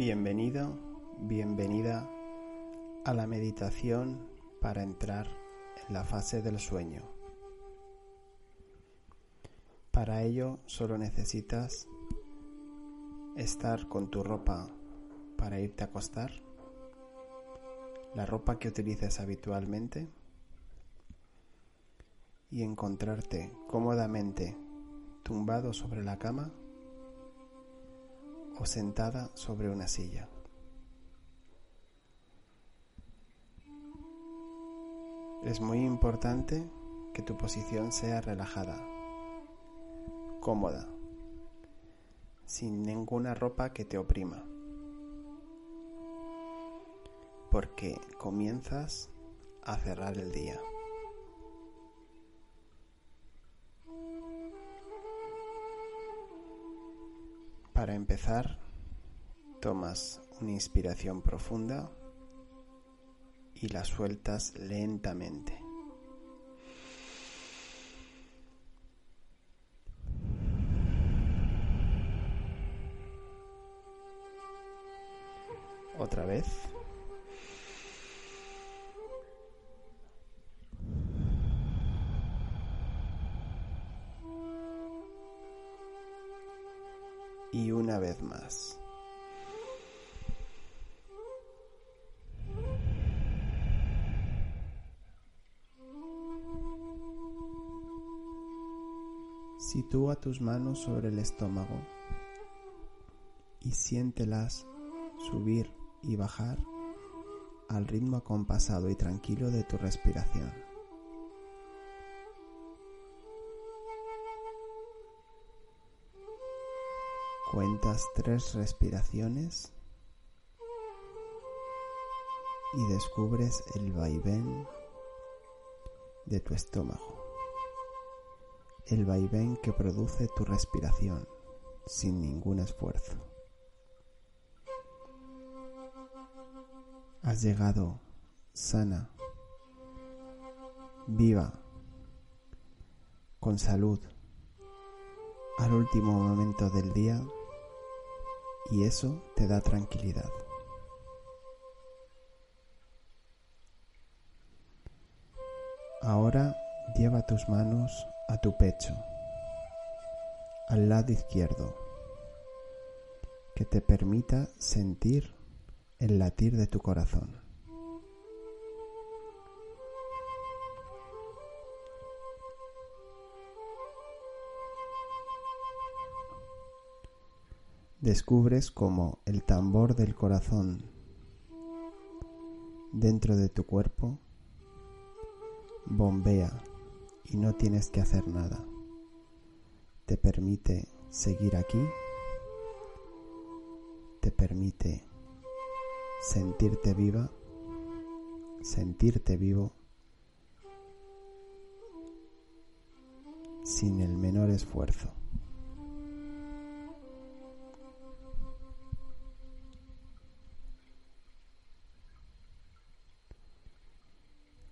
Bienvenido, bienvenida a la meditación para entrar en la fase del sueño. Para ello solo necesitas estar con tu ropa para irte a acostar, la ropa que utilices habitualmente y encontrarte cómodamente tumbado sobre la cama o sentada sobre una silla. Es muy importante que tu posición sea relajada, cómoda, sin ninguna ropa que te oprima, porque comienzas a cerrar el día. Para empezar, tomas una inspiración profunda y la sueltas lentamente. Otra vez. Y una vez más. Sitúa tus manos sobre el estómago y siéntelas subir y bajar al ritmo acompasado y tranquilo de tu respiración. Cuentas tres respiraciones y descubres el vaivén de tu estómago, el vaivén que produce tu respiración sin ningún esfuerzo. Has llegado sana, viva, con salud, al último momento del día y eso te da tranquilidad. Ahora lleva tus manos a tu pecho, al lado izquierdo, que te permita sentir el latir de tu corazón. Descubres como el tambor del corazón dentro de tu cuerpo bombea y no tienes que hacer nada. Te permite seguir aquí permite sentirte viva, sentirte vivo sin el menor esfuerzo.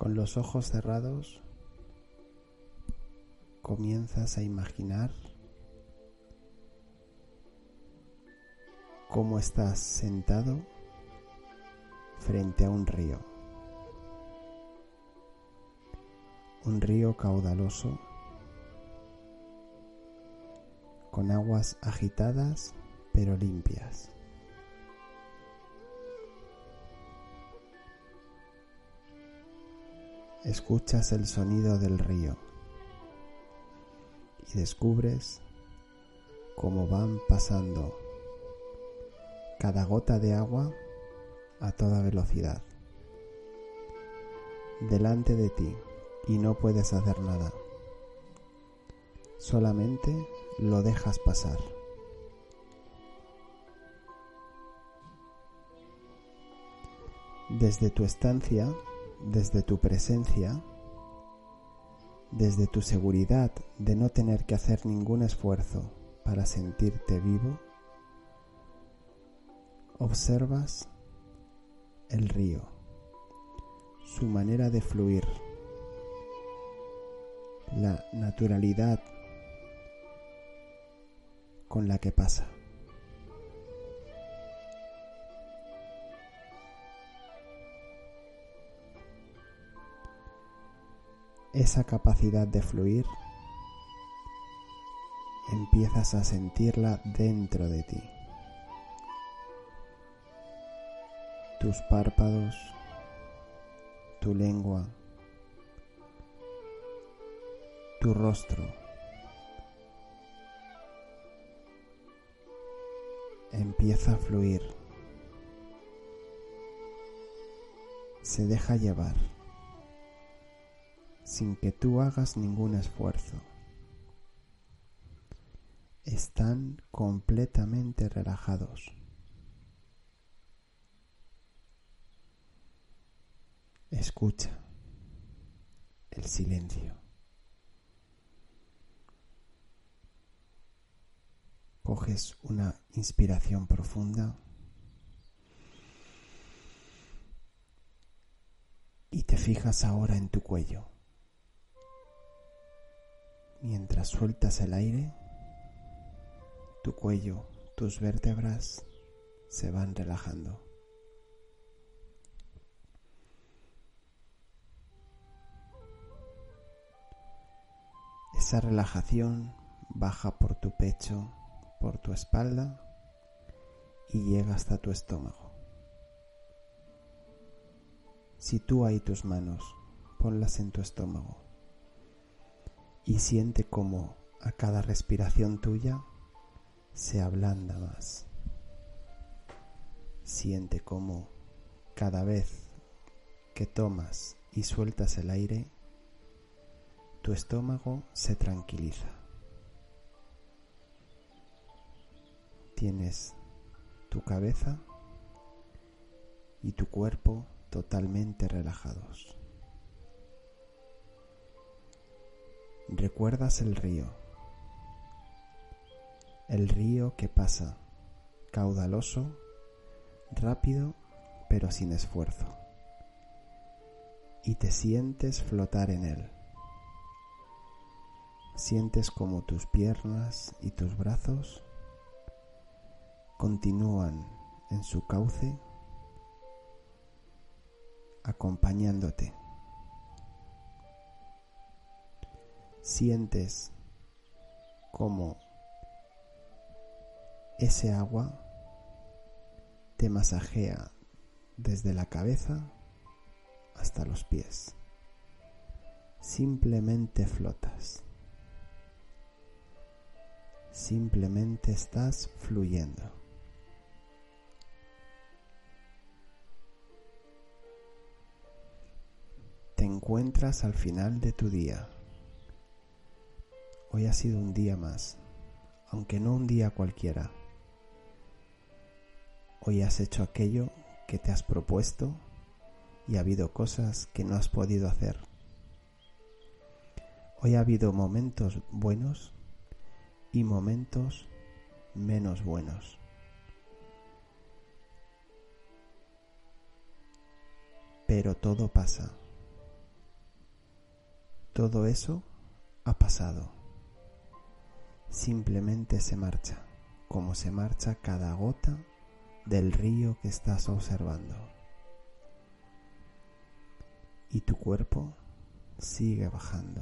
Con los ojos cerrados comienzas a imaginar cómo estás sentado frente a un río. Un río caudaloso con aguas agitadas pero limpias. Escuchas el sonido del río y descubres cómo van pasando cada gota de agua a toda velocidad delante de ti y no puedes hacer nada. Solamente lo dejas pasar. Desde tu estancia, desde tu presencia, desde tu seguridad de no tener que hacer ningún esfuerzo para sentirte vivo, observas el río, su manera de fluir, la naturalidad con la que pasa. Esa capacidad de fluir empiezas a sentirla dentro de ti. Tus párpados, tu lengua, tu rostro. Empieza a fluir. Se deja llevar sin que tú hagas ningún esfuerzo. Están completamente relajados. Escucha el silencio. Coges una inspiración profunda y te fijas ahora en tu cuello. Mientras sueltas el aire, tu cuello, tus vértebras se van relajando. Esa relajación baja por tu pecho, por tu espalda y llega hasta tu estómago. Sitúa ahí tus manos, ponlas en tu estómago y siente como a cada respiración tuya se ablanda más. Siente como cada vez que tomas y sueltas el aire, tu estómago se tranquiliza. Tienes tu cabeza y tu cuerpo totalmente relajados. Recuerdas el río, el río que pasa, caudaloso, rápido, pero sin esfuerzo, y te sientes flotar en él. Sientes como tus piernas y tus brazos continúan en su cauce acompañándote. Sientes como ese agua te masajea desde la cabeza hasta los pies. Simplemente flotas. Simplemente estás fluyendo. Te encuentras al final de tu día. Hoy ha sido un día más, aunque no un día cualquiera. Hoy has hecho aquello que te has propuesto y ha habido cosas que no has podido hacer. Hoy ha habido momentos buenos y momentos menos buenos. Pero todo pasa. Todo eso ha pasado. Simplemente se marcha, como se marcha cada gota del río que estás observando. Y tu cuerpo sigue bajando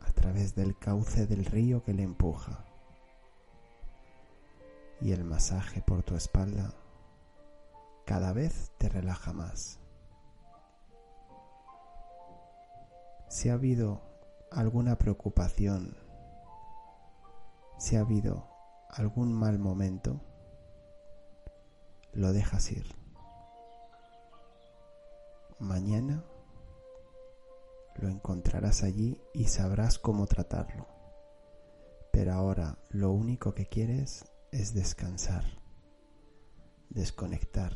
a través del cauce del río que le empuja. Y el masaje por tu espalda cada vez te relaja más. Si ha habido alguna preocupación, si ha habido algún mal momento, lo dejas ir. Mañana lo encontrarás allí y sabrás cómo tratarlo. Pero ahora lo único que quieres es descansar, desconectar,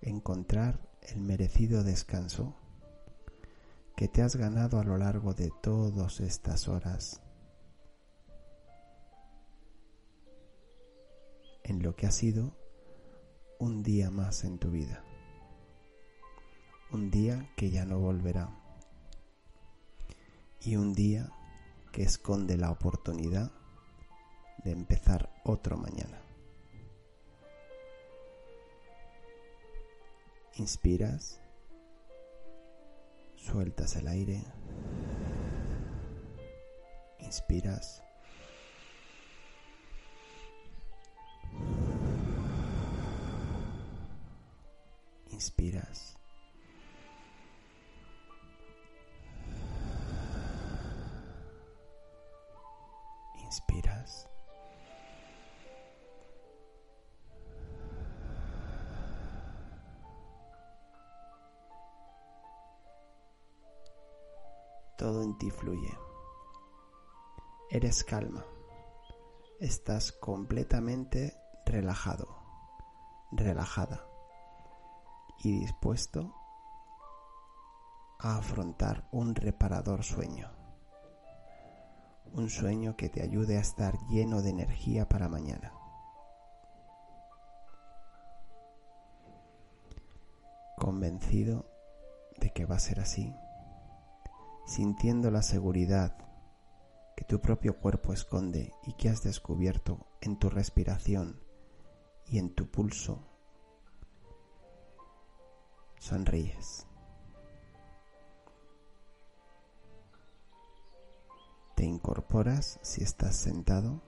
encontrar el merecido descanso que te has ganado a lo largo de todas estas horas en lo que ha sido un día más en tu vida. Un día que ya no volverá. Y un día que esconde la oportunidad de empezar otro mañana. Inspiras, sueltas el aire, inspiras inspiras. Inspiras. Todo en ti fluye. Eres calma. Estás completamente relajado, relajada y dispuesto a afrontar un reparador sueño. Un sueño que te ayude a estar lleno de energía para mañana. Convencido de que va a ser así, sintiendo la seguridad que tu propio cuerpo esconde y que has descubierto en tu respiración y en tu pulso sonríes. Te incorporas si estás sentado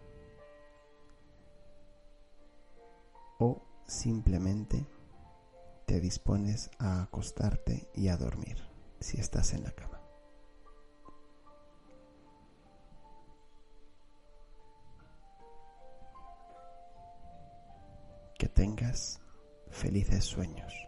o simplemente te dispones a acostarte y a dormir si estás en la cama. Que tengas felices sueños.